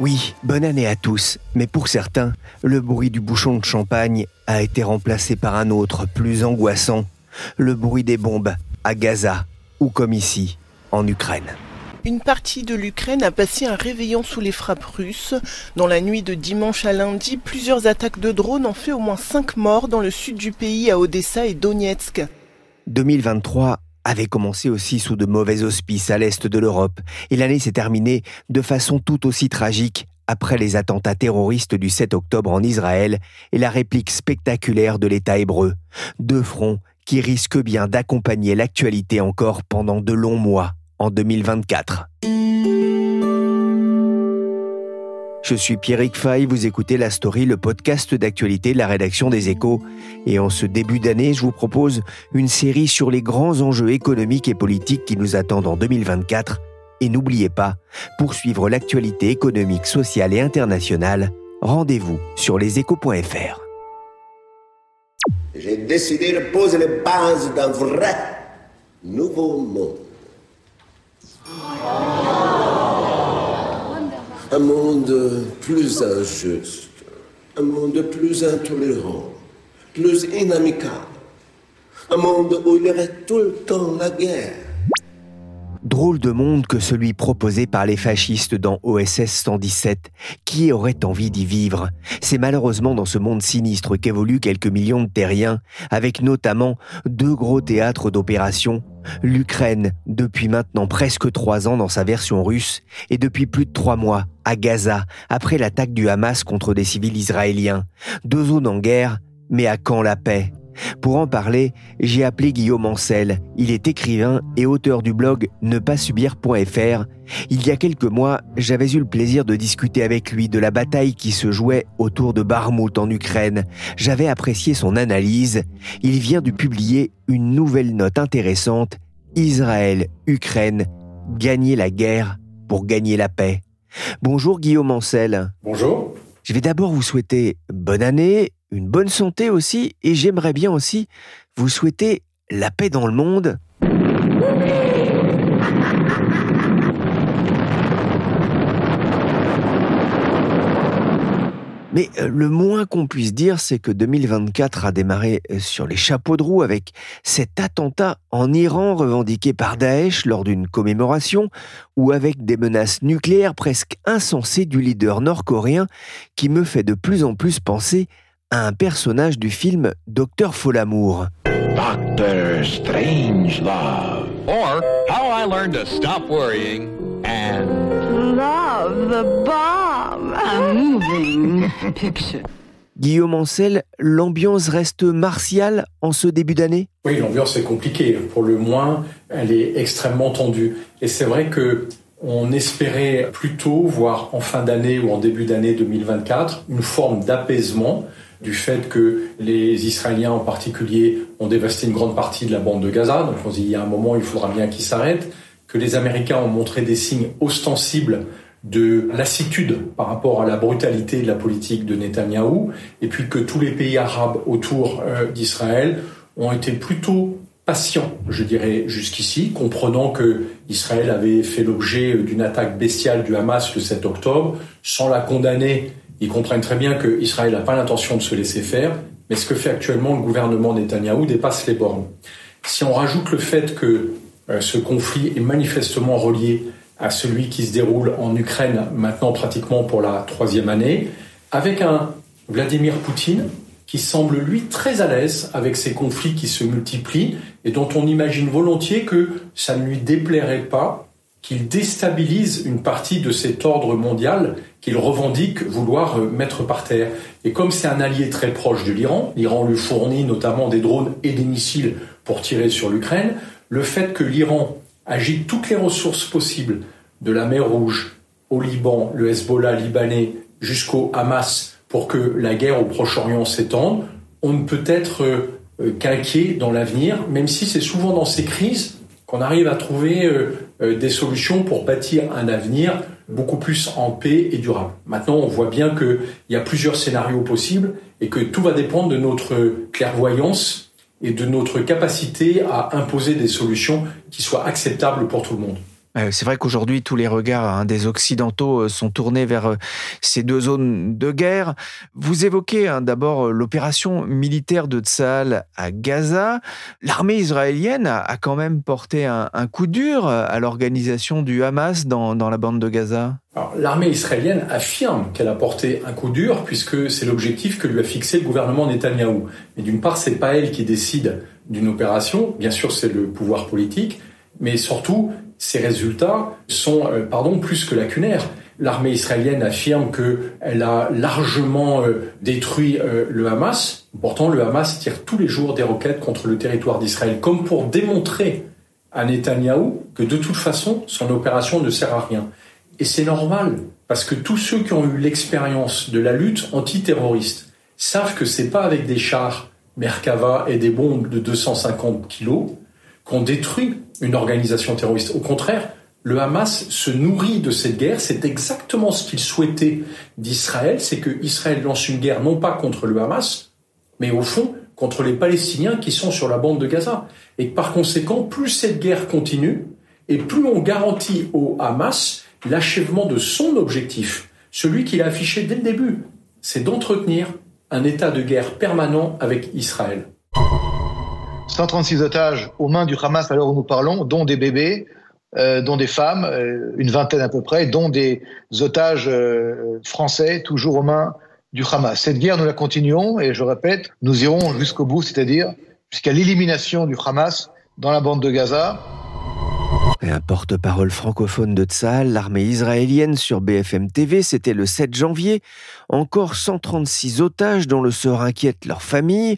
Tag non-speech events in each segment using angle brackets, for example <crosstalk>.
Oui, bonne année à tous, mais pour certains, le bruit du bouchon de champagne a été remplacé par un autre, plus angoissant, le bruit des bombes à Gaza, ou comme ici, en Ukraine. Une partie de l'Ukraine a passé un réveillon sous les frappes russes. Dans la nuit de dimanche à lundi, plusieurs attaques de drones ont fait au moins 5 morts dans le sud du pays à Odessa et Donetsk. 2023 avait commencé aussi sous de mauvais auspices à l'est de l'Europe, et l'année s'est terminée de façon tout aussi tragique après les attentats terroristes du 7 octobre en Israël et la réplique spectaculaire de l'État hébreu. Deux fronts qui risquent bien d'accompagner l'actualité encore pendant de longs mois en 2024. Je suis Pierrick Fay, vous écoutez La Story, le podcast d'actualité de la rédaction des Échos. Et en ce début d'année, je vous propose une série sur les grands enjeux économiques et politiques qui nous attendent en 2024. Et n'oubliez pas, pour suivre l'actualité économique, sociale et internationale, rendez-vous sur leséchos.fr. J'ai décidé de poser les bases d'un vrai nouveau monde. Un monde plus injuste, un monde plus intolérant, plus inamicable, un monde où il y aurait tout le temps la guerre. Drôle de monde que celui proposé par les fascistes dans OSS 117. Qui aurait envie d'y vivre? C'est malheureusement dans ce monde sinistre qu'évoluent quelques millions de terriens, avec notamment deux gros théâtres d'opération. L'Ukraine, depuis maintenant presque trois ans dans sa version russe, et depuis plus de trois mois à Gaza, après l'attaque du Hamas contre des civils israéliens. Deux zones en guerre, mais à quand la paix? Pour en parler, j'ai appelé Guillaume Ancel. Il est écrivain et auteur du blog ne pas subir.fr. Il y a quelques mois, j'avais eu le plaisir de discuter avec lui de la bataille qui se jouait autour de Barmout en Ukraine. J'avais apprécié son analyse. Il vient de publier une nouvelle note intéressante. Israël, Ukraine, gagner la guerre pour gagner la paix. Bonjour Guillaume Ancel. Bonjour. Je vais d'abord vous souhaiter bonne année, une bonne santé aussi, et j'aimerais bien aussi vous souhaiter la paix dans le monde. Mais euh, le moins qu'on puisse dire, c'est que 2024 a démarré euh, sur les chapeaux de roue avec cet attentat en Iran revendiqué par Daesh lors d'une commémoration ou avec des menaces nucléaires presque insensées du leader nord-coréen qui me fait de plus en plus penser un personnage du film Docteur Folamour. Doctor Strangelove. Or How I Learned to Stop Worrying and Love the bomb. A moving <laughs> picture. Guillaume Ancel, l'ambiance reste martiale en ce début d'année? Oui, l'ambiance est compliquée. Pour le moins, elle est extrêmement tendue. Et c'est vrai que on espérait plutôt voir en fin d'année ou en début d'année 2024 une forme d'apaisement du fait que les Israéliens en particulier ont dévasté une grande partie de la bande de Gaza. Donc on dit, il y a un moment, il faudra bien qu'ils s'arrêtent. Que les Américains ont montré des signes ostensibles de lassitude par rapport à la brutalité de la politique de Netanyahou, et puis que tous les pays arabes autour euh, d'Israël ont été plutôt patients, je dirais, jusqu'ici, comprenant que Israël avait fait l'objet d'une attaque bestiale du Hamas le 7 octobre, sans la condamner. Ils comprennent très bien que Israël n'a pas l'intention de se laisser faire, mais ce que fait actuellement le gouvernement Netanyahou dépasse les bornes. Si on rajoute le fait que euh, ce conflit est manifestement relié à celui qui se déroule en Ukraine maintenant pratiquement pour la troisième année, avec un Vladimir Poutine qui semble lui très à l'aise avec ces conflits qui se multiplient et dont on imagine volontiers que ça ne lui déplairait pas qu'il déstabilise une partie de cet ordre mondial qu'il revendique vouloir euh, mettre par terre. Et comme c'est un allié très proche de l'Iran, l'Iran lui fournit notamment des drones et des missiles pour tirer sur l'Ukraine, le fait que l'Iran agite toutes les ressources possibles, de la mer Rouge au Liban, le Hezbollah libanais, jusqu'au Hamas, pour que la guerre au Proche-Orient s'étende, on ne peut être euh, qu'inquiet dans l'avenir, même si c'est souvent dans ces crises qu'on arrive à trouver euh, euh, des solutions pour bâtir un avenir beaucoup plus en paix et durable. Maintenant, on voit bien qu'il y a plusieurs scénarios possibles et que tout va dépendre de notre clairvoyance et de notre capacité à imposer des solutions qui soient acceptables pour tout le monde. Euh, c'est vrai qu'aujourd'hui, tous les regards hein, des Occidentaux euh, sont tournés vers euh, ces deux zones de guerre. Vous évoquez hein, d'abord l'opération militaire de Tsahal à Gaza. L'armée israélienne a, quand même porté un, coup dur à l'organisation du Hamas dans, la bande de Gaza. L'armée israélienne affirme qu'elle a porté un coup dur puisque c'est l'objectif que lui a fixé le gouvernement Netanyahou. Mais d'une part, c'est pas elle qui décide d'une opération. Bien sûr, c'est le pouvoir politique. Mais surtout, ces résultats sont, euh, pardon, plus que lacunaires. L'armée israélienne affirme qu'elle a largement euh, détruit euh, le Hamas. Pourtant, le Hamas tire tous les jours des roquettes contre le territoire d'Israël, comme pour démontrer à Netanyahou que de toute façon, son opération ne sert à rien. Et c'est normal, parce que tous ceux qui ont eu l'expérience de la lutte antiterroriste savent que c'est pas avec des chars Merkava et des bombes de 250 kilos qu'on détruit une organisation terroriste. Au contraire, le Hamas se nourrit de cette guerre. C'est exactement ce qu'il souhaitait d'Israël, c'est que Israël lance une guerre non pas contre le Hamas, mais au fond contre les Palestiniens qui sont sur la bande de Gaza. Et par conséquent, plus cette guerre continue, et plus on garantit au Hamas l'achèvement de son objectif, celui qu'il a affiché dès le début, c'est d'entretenir un état de guerre permanent avec Israël. 136 otages aux mains du Hamas à l'heure où nous parlons, dont des bébés, euh, dont des femmes, euh, une vingtaine à peu près, dont des otages euh, français, toujours aux mains du Hamas. Cette guerre, nous la continuons et je répète, nous irons jusqu'au bout, c'est-à-dire jusqu'à l'élimination du Hamas dans la bande de Gaza. Et un porte-parole francophone de Tsahal, l'armée israélienne sur BFM TV, c'était le 7 janvier. Encore 136 otages dont le sort inquiète leur famille.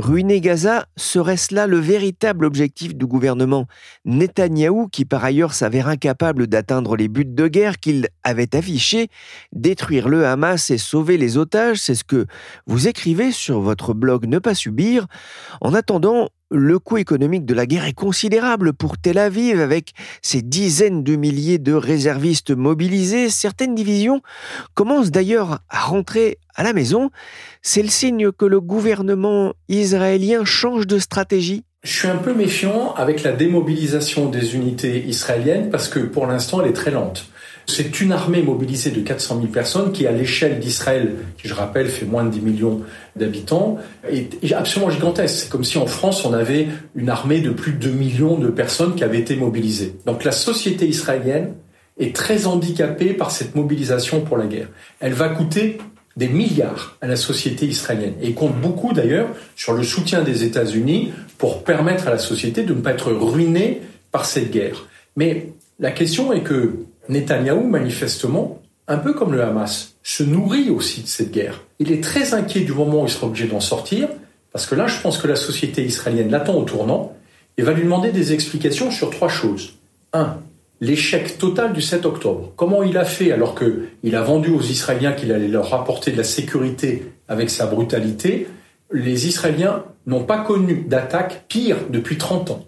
Ruiner Gaza, serait-ce là le véritable objectif du gouvernement? Netanyahou, qui par ailleurs s'avère incapable d'atteindre les buts de guerre qu'il avait affichés Détruire le Hamas et sauver les otages, c'est ce que vous écrivez sur votre blog Ne pas subir. En attendant, le coût économique de la guerre est considérable pour Tel Aviv avec ses dizaines de milliers de réservistes mobilisés. Certaines divisions commencent d'ailleurs à rentrer à la maison. C'est le signe que le gouvernement israélien change de stratégie. Je suis un peu méfiant avec la démobilisation des unités israéliennes parce que pour l'instant elle est très lente. C'est une armée mobilisée de 400 000 personnes qui, à l'échelle d'Israël, qui je rappelle fait moins de 10 millions d'habitants, est absolument gigantesque. C'est comme si en France on avait une armée de plus de 2 millions de personnes qui avaient été mobilisées. Donc la société israélienne est très handicapée par cette mobilisation pour la guerre. Elle va coûter des milliards à la société israélienne et compte beaucoup d'ailleurs sur le soutien des États-Unis pour permettre à la société de ne pas être ruinée par cette guerre. Mais la question est que Netanyahou, manifestement, un peu comme le Hamas, se nourrit aussi de cette guerre. Il est très inquiet du moment où il sera obligé d'en sortir, parce que là, je pense que la société israélienne l'attend au tournant et va lui demander des explications sur trois choses. Un, l'échec total du 7 octobre. Comment il a fait alors qu'il a vendu aux Israéliens qu'il allait leur apporter de la sécurité avec sa brutalité, les Israéliens n'ont pas connu d'attaque pire depuis 30 ans.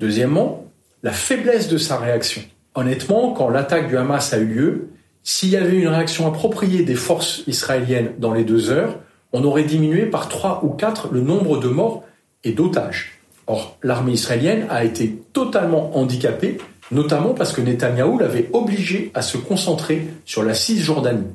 Deuxièmement, la faiblesse de sa réaction. Honnêtement, quand l'attaque du Hamas a eu lieu, s'il y avait une réaction appropriée des forces israéliennes dans les deux heures, on aurait diminué par trois ou quatre le nombre de morts et d'otages. Or, l'armée israélienne a été totalement handicapée, notamment parce que Netanyahou l'avait obligé à se concentrer sur la Cisjordanie.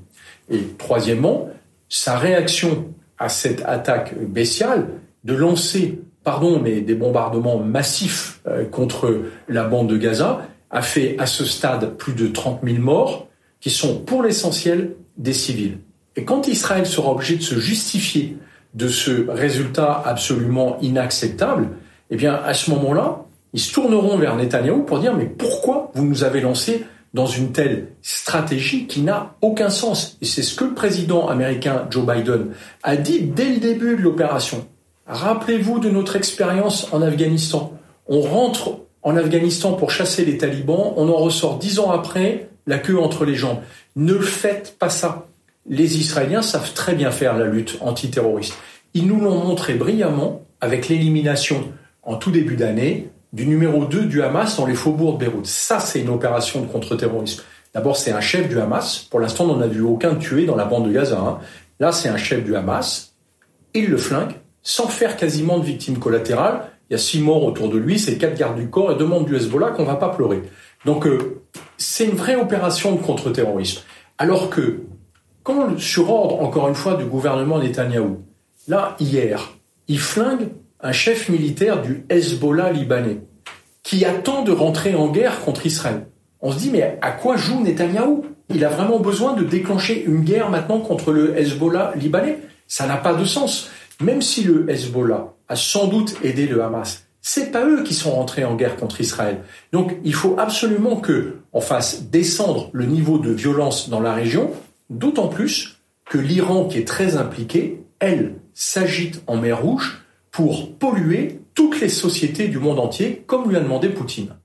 Et troisièmement, sa réaction à cette attaque bestiale de lancer, pardon, mais des bombardements massifs euh, contre la bande de Gaza a fait à ce stade plus de 30 000 morts, qui sont pour l'essentiel des civils. Et quand Israël sera obligé de se justifier de ce résultat absolument inacceptable, eh bien, à ce moment-là, ils se tourneront vers Netanyahou pour dire mais pourquoi vous nous avez lancé dans une telle stratégie qui n'a aucun sens? Et c'est ce que le président américain Joe Biden a dit dès le début de l'opération. Rappelez-vous de notre expérience en Afghanistan. On rentre en Afghanistan pour chasser les talibans, on en ressort dix ans après, la queue entre les jambes. Ne faites pas ça. Les Israéliens savent très bien faire la lutte antiterroriste. Ils nous l'ont montré brillamment avec l'élimination en tout début d'année du numéro 2 du Hamas dans les faubourgs de Beyrouth. Ça, c'est une opération de contre-terrorisme. D'abord, c'est un chef du Hamas. Pour l'instant, on n'en a vu aucun tué dans la bande de Gaza. Hein. Là, c'est un chef du Hamas. Il le flingue sans faire quasiment de victimes collatérales. Il y a six morts autour de lui, c'est quatre gardes du corps et deux membres du Hezbollah qu'on va pas pleurer. Donc, euh, c'est une vraie opération de contre-terrorisme. Alors que, quand, sur ordre, encore une fois, du gouvernement Netanyahou, là, hier, il flingue un chef militaire du Hezbollah libanais qui attend de rentrer en guerre contre Israël. On se dit, mais à quoi joue Netanyahou? Il a vraiment besoin de déclencher une guerre maintenant contre le Hezbollah libanais? Ça n'a pas de sens. Même si le Hezbollah a sans doute aidé le Hamas, c'est pas eux qui sont rentrés en guerre contre Israël. Donc, il faut absolument que on fasse descendre le niveau de violence dans la région, d'autant plus que l'Iran, qui est très impliqué, elle, s'agite en mer Rouge pour polluer toutes les sociétés du monde entier, comme lui a demandé Poutine.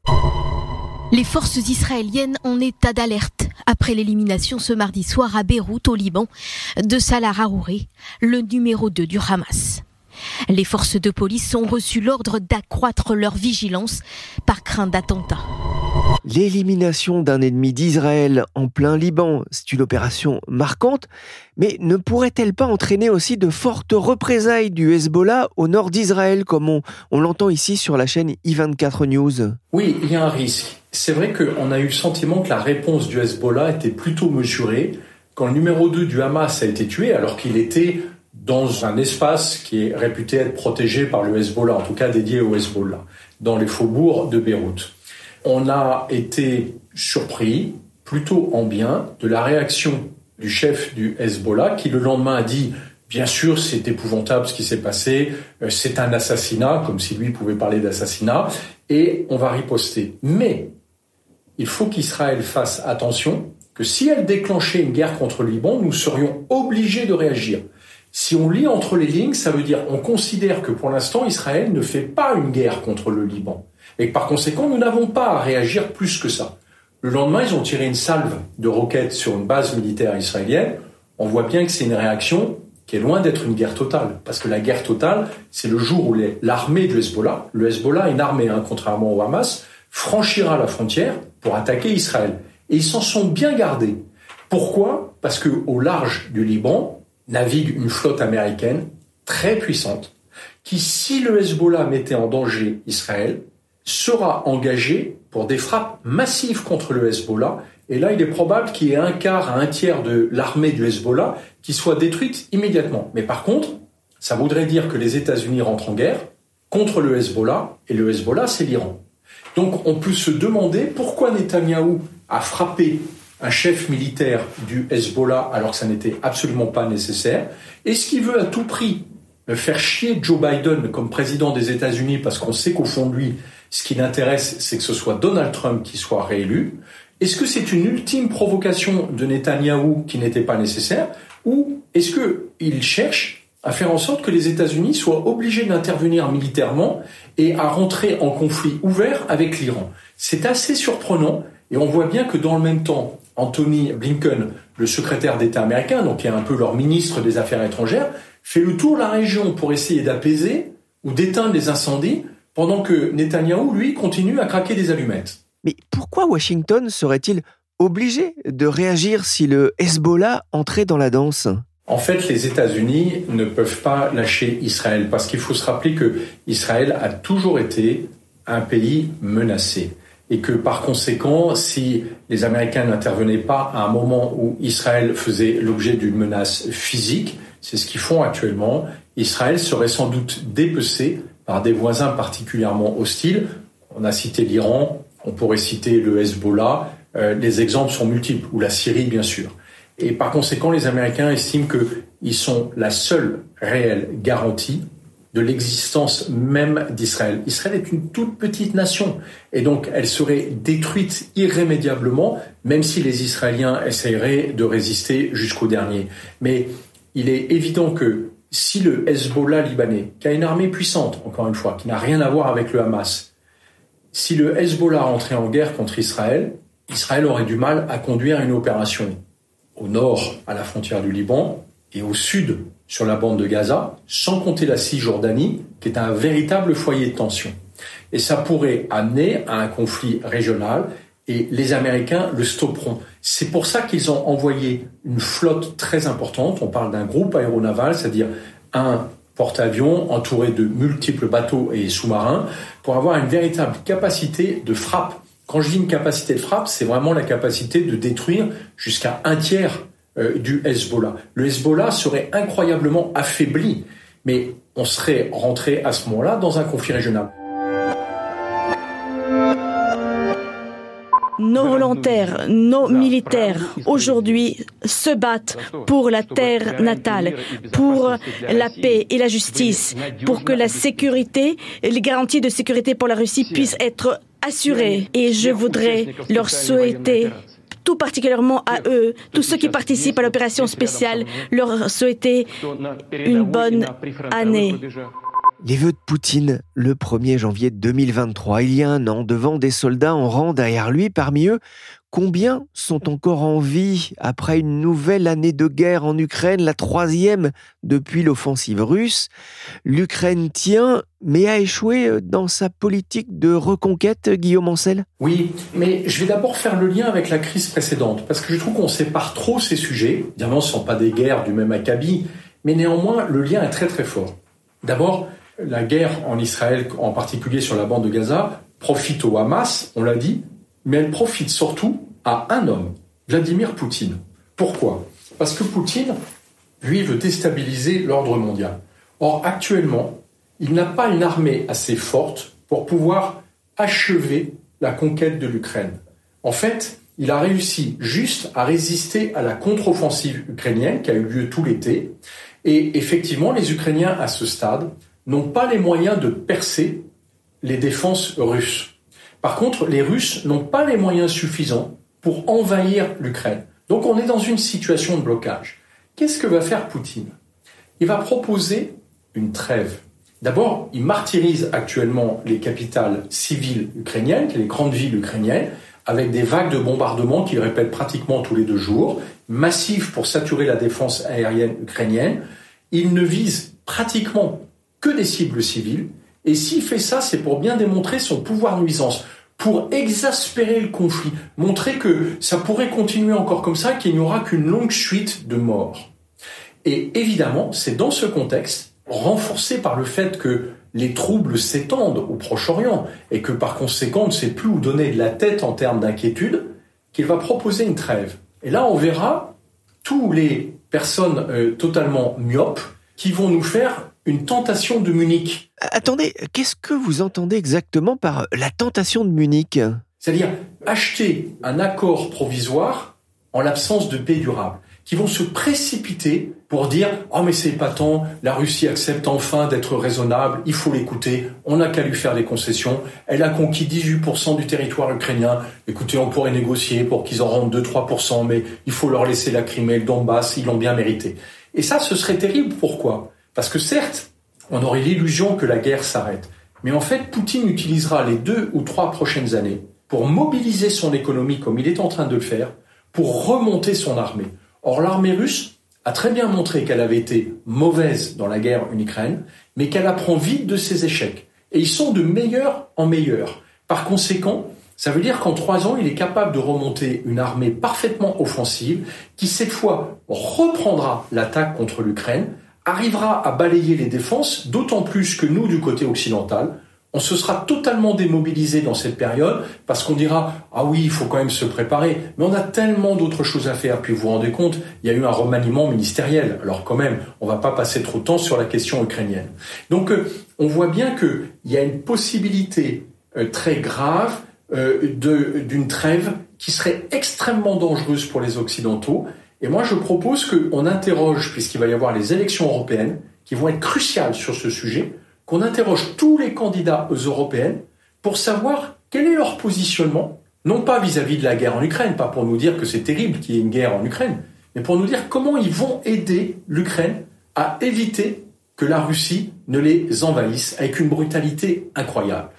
Les forces israéliennes en état d'alerte après l'élimination ce mardi soir à Beyrouth, au Liban, de Salah Harouri, le numéro 2 du Hamas. Les forces de police ont reçu l'ordre d'accroître leur vigilance par crainte d'attentat. L'élimination d'un ennemi d'Israël en plein Liban, c'est une opération marquante, mais ne pourrait-elle pas entraîner aussi de fortes représailles du Hezbollah au nord d'Israël, comme on, on l'entend ici sur la chaîne I24 News? Oui, il y a un risque. C'est vrai qu'on a eu le sentiment que la réponse du Hezbollah était plutôt mesurée quand le numéro 2 du Hamas a été tué, alors qu'il était dans un espace qui est réputé être protégé par le Hezbollah, en tout cas dédié au Hezbollah, dans les faubourgs de Beyrouth. On a été surpris, plutôt en bien, de la réaction du chef du Hezbollah qui le lendemain a dit Bien sûr, c'est épouvantable ce qui s'est passé, euh, c'est un assassinat, comme si lui pouvait parler d'assassinat, et on va riposter. Mais il faut qu'Israël fasse attention que si elle déclenchait une guerre contre le Liban, nous serions obligés de réagir. Si on lit entre les lignes, ça veut dire on considère que pour l'instant Israël ne fait pas une guerre contre le Liban et que par conséquent nous n'avons pas à réagir plus que ça. Le lendemain, ils ont tiré une salve de roquettes sur une base militaire israélienne. On voit bien que c'est une réaction qui est loin d'être une guerre totale, parce que la guerre totale, c'est le jour où l'armée du Hezbollah, le Hezbollah est une armée, hein, contrairement au Hamas, franchira la frontière pour attaquer Israël. Et ils s'en sont bien gardés. Pourquoi? Parce que au large du Liban, navigue une flotte américaine très puissante qui, si le Hezbollah mettait en danger Israël, sera engagée pour des frappes massives contre le Hezbollah. Et là, il est probable qu'il y ait un quart à un tiers de l'armée du Hezbollah qui soit détruite immédiatement. Mais par contre, ça voudrait dire que les États-Unis rentrent en guerre contre le Hezbollah, et le Hezbollah, c'est l'Iran. Donc on peut se demander pourquoi Netanyahou a frappé un chef militaire du Hezbollah alors que ça n'était absolument pas nécessaire. Est-ce qu'il veut à tout prix faire chier Joe Biden comme président des États-Unis parce qu'on sait qu'au fond de lui, ce qui l'intéresse, c'est que ce soit Donald Trump qui soit réélu? Est-ce que c'est une ultime provocation de Netanyahou qui n'était pas nécessaire? Ou est-ce qu'il cherche à faire en sorte que les États-Unis soient obligés d'intervenir militairement et à rentrer en conflit ouvert avec l'Iran? C'est assez surprenant et on voit bien que dans le même temps, Anthony Blinken le secrétaire d'État américain, donc qui est un peu leur ministre des Affaires étrangères, fait le tour de la région pour essayer d'apaiser ou d'éteindre les incendies, pendant que Netanyahou, lui, continue à craquer des allumettes. Mais pourquoi Washington serait-il obligé de réagir si le Hezbollah entrait dans la danse? En fait, les États-Unis ne peuvent pas lâcher Israël parce qu'il faut se rappeler que Israël a toujours été un pays menacé et que par conséquent, si les Américains n'intervenaient pas à un moment où Israël faisait l'objet d'une menace physique, c'est ce qu'ils font actuellement, Israël serait sans doute dépecé par des voisins particulièrement hostiles. On a cité l'Iran, on pourrait citer le Hezbollah, euh, les exemples sont multiples, ou la Syrie bien sûr. Et par conséquent, les Américains estiment qu'ils sont la seule réelle garantie de l'existence même d'Israël. Israël est une toute petite nation et donc elle serait détruite irrémédiablement, même si les Israéliens essaieraient de résister jusqu'au dernier. Mais il est évident que si le Hezbollah libanais, qui a une armée puissante, encore une fois, qui n'a rien à voir avec le Hamas, si le Hezbollah rentrait en guerre contre Israël, Israël aurait du mal à conduire une opération au nord, à la frontière du Liban, et au sud, sur la bande de Gaza, sans compter la Cisjordanie, qui est un véritable foyer de tension. Et ça pourrait amener à un conflit régional, et les Américains le stopperont. C'est pour ça qu'ils ont envoyé une flotte très importante. On parle d'un groupe aéronaval, c'est-à-dire un porte-avions entouré de multiples bateaux et sous-marins, pour avoir une véritable capacité de frappe quand je dis une capacité de frappe, c'est vraiment la capacité de détruire jusqu'à un tiers euh, du Hezbollah. Le Hezbollah serait incroyablement affaibli, mais on serait rentré à ce moment-là dans un conflit régional. Nos volontaires, nos militaires, aujourd'hui, se battent pour la terre natale, pour la paix et la justice, pour que la sécurité, les garanties de sécurité pour la Russie puissent être assurés. Et je voudrais leur souhaiter tout particulièrement à eux, tous ceux qui participent à l'opération spéciale, leur souhaiter une bonne année. Les vœux de Poutine le 1er janvier 2023, il y a un an, devant des soldats en rang derrière lui, parmi eux, Combien sont encore en vie après une nouvelle année de guerre en Ukraine, la troisième depuis l'offensive russe? L'Ukraine tient, mais a échoué dans sa politique de reconquête, Guillaume Ancel? Oui, mais je vais d'abord faire le lien avec la crise précédente, parce que je trouve qu'on sépare trop ces sujets. Évidemment, ce ne sont pas des guerres du même acabit, mais néanmoins, le lien est très très fort. D'abord, la guerre en Israël, en particulier sur la bande de Gaza, profite au Hamas, on l'a dit, mais elle profite surtout à un homme, Vladimir Poutine. Pourquoi? Parce que Poutine, lui, veut déstabiliser l'ordre mondial. Or, actuellement, il n'a pas une armée assez forte pour pouvoir achever la conquête de l'Ukraine. En fait, il a réussi juste à résister à la contre-offensive ukrainienne qui a eu lieu tout l'été. Et effectivement, les Ukrainiens, à ce stade, n'ont pas les moyens de percer les défenses russes. Par contre, les Russes n'ont pas les moyens suffisants pour envahir l'Ukraine. Donc on est dans une situation de blocage. Qu'est-ce que va faire Poutine? Il va proposer une trêve. D'abord, il martyrise actuellement les capitales civiles ukrainiennes, les grandes villes ukrainiennes, avec des vagues de bombardements qu'il répète pratiquement tous les deux jours, massives pour saturer la défense aérienne ukrainienne. Il ne vise pratiquement que des cibles civiles et s'il fait ça, c'est pour bien démontrer son pouvoir nuisance, pour exaspérer le conflit, montrer que ça pourrait continuer encore comme ça, qu'il n'y aura qu'une longue suite de morts. Et évidemment, c'est dans ce contexte, renforcé par le fait que les troubles s'étendent au Proche-Orient et que par conséquent on ne sait plus où donner de la tête en termes d'inquiétude, qu'il va proposer une trêve. Et là, on verra tous les personnes euh, totalement myopes qui vont nous faire une tentation de Munich. Attendez, qu'est-ce que vous entendez exactement par la tentation de Munich? C'est-à-dire acheter un accord provisoire en l'absence de paix durable, qui vont se précipiter pour dire oh mais c'est épatant, la Russie accepte enfin d'être raisonnable, il faut l'écouter, on n'a qu'à lui faire des concessions, elle a conquis 18% du territoire ukrainien, écoutez on pourrait négocier pour qu'ils en rendent 2-3%, mais il faut leur laisser la Crimée, le Donbass, ils l'ont bien mérité. Et ça ce serait terrible, pourquoi? Parce que certes, on aurait l'illusion que la guerre s'arrête. Mais en fait, Poutine utilisera les deux ou trois prochaines années pour mobiliser son économie comme il est en train de le faire, pour remonter son armée, Or, l'armée russe a très bien montré qu'elle avait été mauvaise dans la guerre en Ukraine, mais qu'elle apprend vite de ses échecs. Et ils sont de meilleur en meilleur. Par conséquent, ça veut dire qu'en trois ans, il est capable de remonter une armée parfaitement offensive qui, cette fois, reprendra l'attaque contre l'Ukraine, arrivera à balayer les défenses, d'autant plus que nous, du côté occidental, on se sera totalement démobilisé dans cette période parce qu'on dira ah oui il faut quand même se préparer mais on a tellement d'autres choses à faire. Puis vous vous rendez compte il y a eu un remaniement ministériel. Alors quand même on va pas passer trop de temps sur la question ukrainienne. Donc euh, on voit bien que il y a une possibilité euh, très grave euh, d'une trêve qui serait extrêmement dangereuse pour les occidentaux et moi je propose qu'on interroge puisqu'il va y avoir les élections européennes qui vont être cruciales sur ce sujet qu'on interroge tous les candidats aux européennes pour savoir quel est leur positionnement, non pas vis-à-vis de la guerre en Ukraine, pas pour nous dire que c'est terrible qu'il y ait une guerre en Ukraine, mais pour nous dire comment ils vont aider l'Ukraine à éviter que la Russie ne les envahisse avec une brutalité incroyable.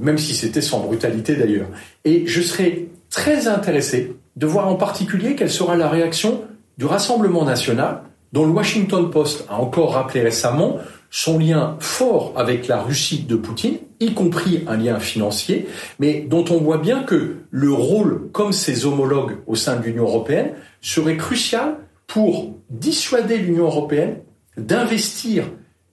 Même si c'était sans brutalité d'ailleurs. Et je serais très intéressé de voir en particulier quelle sera la réaction du Rassemblement national, dont le Washington Post a encore rappelé récemment son lien fort avec la Russie de Poutine, y compris un lien financier, mais dont on voit bien que le rôle, comme ses homologues au sein de l'Union européenne, serait crucial pour dissuader l'Union européenne d'investir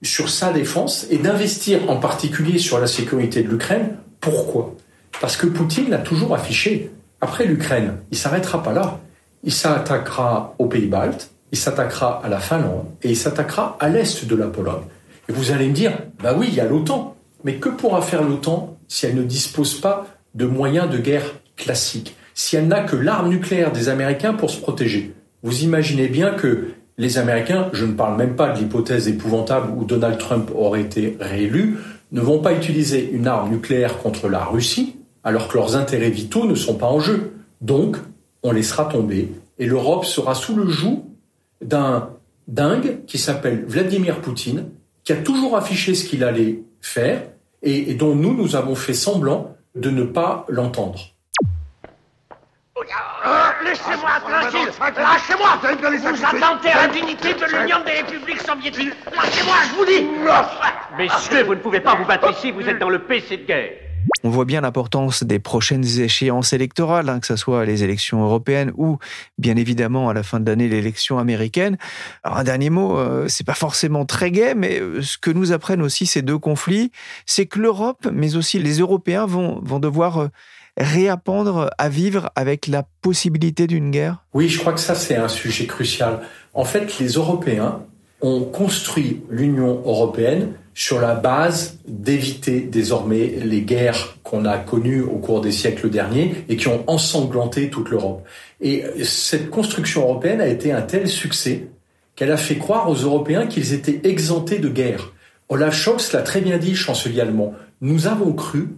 sur sa défense et d'investir en particulier sur la sécurité de l'Ukraine. Pourquoi? Parce que Poutine l'a toujours affiché. Après l'Ukraine, il s'arrêtera pas là. Il s'attaquera aux pays baltes, il s'attaquera à la Finlande et il s'attaquera à l'est de la Pologne. Et vous allez me dire, bah oui, il y a l'OTAN. Mais que pourra faire l'OTAN si elle ne dispose pas de moyens de guerre classiques? Si elle n'a que l'arme nucléaire des Américains pour se protéger? Vous imaginez bien que les Américains, je ne parle même pas de l'hypothèse épouvantable où Donald Trump aurait été réélu, ne vont pas utiliser une arme nucléaire contre la Russie, alors que leurs intérêts vitaux ne sont pas en jeu. Donc, on laissera tomber et l'Europe sera sous le joug d'un dingue qui s'appelle Vladimir Poutine, qui a toujours affiché ce qu'il allait faire et, dont nous, nous avons fait semblant de ne pas l'entendre. Laissez-moi tranquille. Lâchez-moi. Vous attentez à la dignité de l'Union des républiques soviétiques. Lâchez-moi, je vous dis. Messieurs, vous ne pouvez pas vous battre ici, vous êtes dans le PC de guerre on voit bien l'importance des prochaines échéances électorales, hein, que ce soit les élections européennes ou, bien évidemment, à la fin de l'année, l'élection américaine. Alors, un dernier mot, euh, c'est pas forcément très gai, mais euh, ce que nous apprennent aussi ces deux conflits, c'est que l'Europe, mais aussi les Européens, vont, vont devoir euh, réapprendre à vivre avec la possibilité d'une guerre Oui, je crois que ça, c'est un sujet crucial. En fait, les Européens ont construit l'Union européenne sur la base d'éviter désormais les guerres qu'on a connues au cours des siècles derniers et qui ont ensanglanté toute l'Europe. Et cette construction européenne a été un tel succès qu'elle a fait croire aux Européens qu'ils étaient exemptés de guerre. Olaf Scholz l'a très bien dit, chancelier allemand. Nous avons cru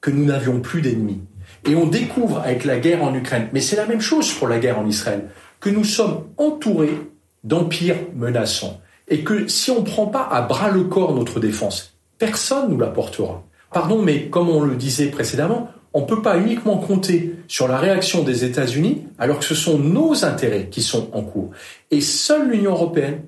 que nous n'avions plus d'ennemis. Et on découvre avec la guerre en Ukraine, mais c'est la même chose pour la guerre en Israël, que nous sommes entourés d'empires menaçants et que si on ne prend pas à bras le corps notre défense, personne ne nous l'apportera. Pardon, mais comme on le disait précédemment, on ne peut pas uniquement compter sur la réaction des États-Unis alors que ce sont nos intérêts qui sont en cours. Et seule l'Union européenne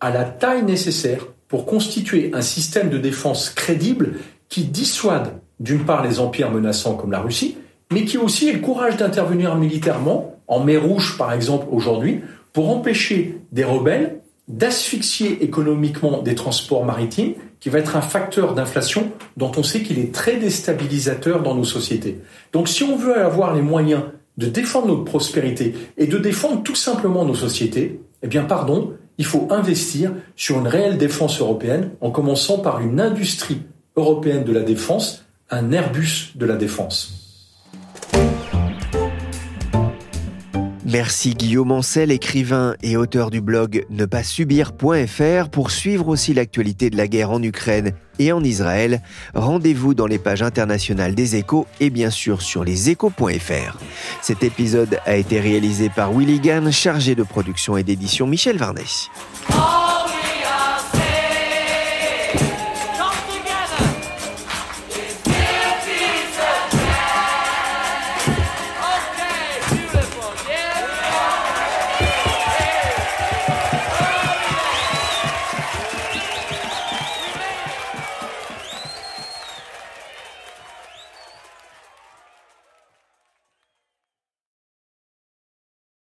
a la taille nécessaire pour constituer un système de défense crédible qui dissuade d'une part les empires menaçants comme la Russie, mais qui aussi ait le courage d'intervenir militairement, en mer Rouge par exemple aujourd'hui, pour empêcher des rebelles d'asphyxier économiquement des transports maritimes, qui va être un facteur d'inflation dont on sait qu'il est très déstabilisateur dans nos sociétés. Donc si on veut avoir les moyens de défendre notre prospérité et de défendre tout simplement nos sociétés, eh bien pardon, il faut investir sur une réelle défense européenne en commençant par une industrie européenne de la défense, un Airbus de la défense. Merci Guillaume Ancel, écrivain et auteur du blog ne pas subir.fr pour suivre aussi l'actualité de la guerre en Ukraine et en Israël. Rendez-vous dans les pages internationales des échos et bien sûr sur leséchos.fr. Cet épisode a été réalisé par Willy Gann, chargé de production et d'édition Michel Varnet.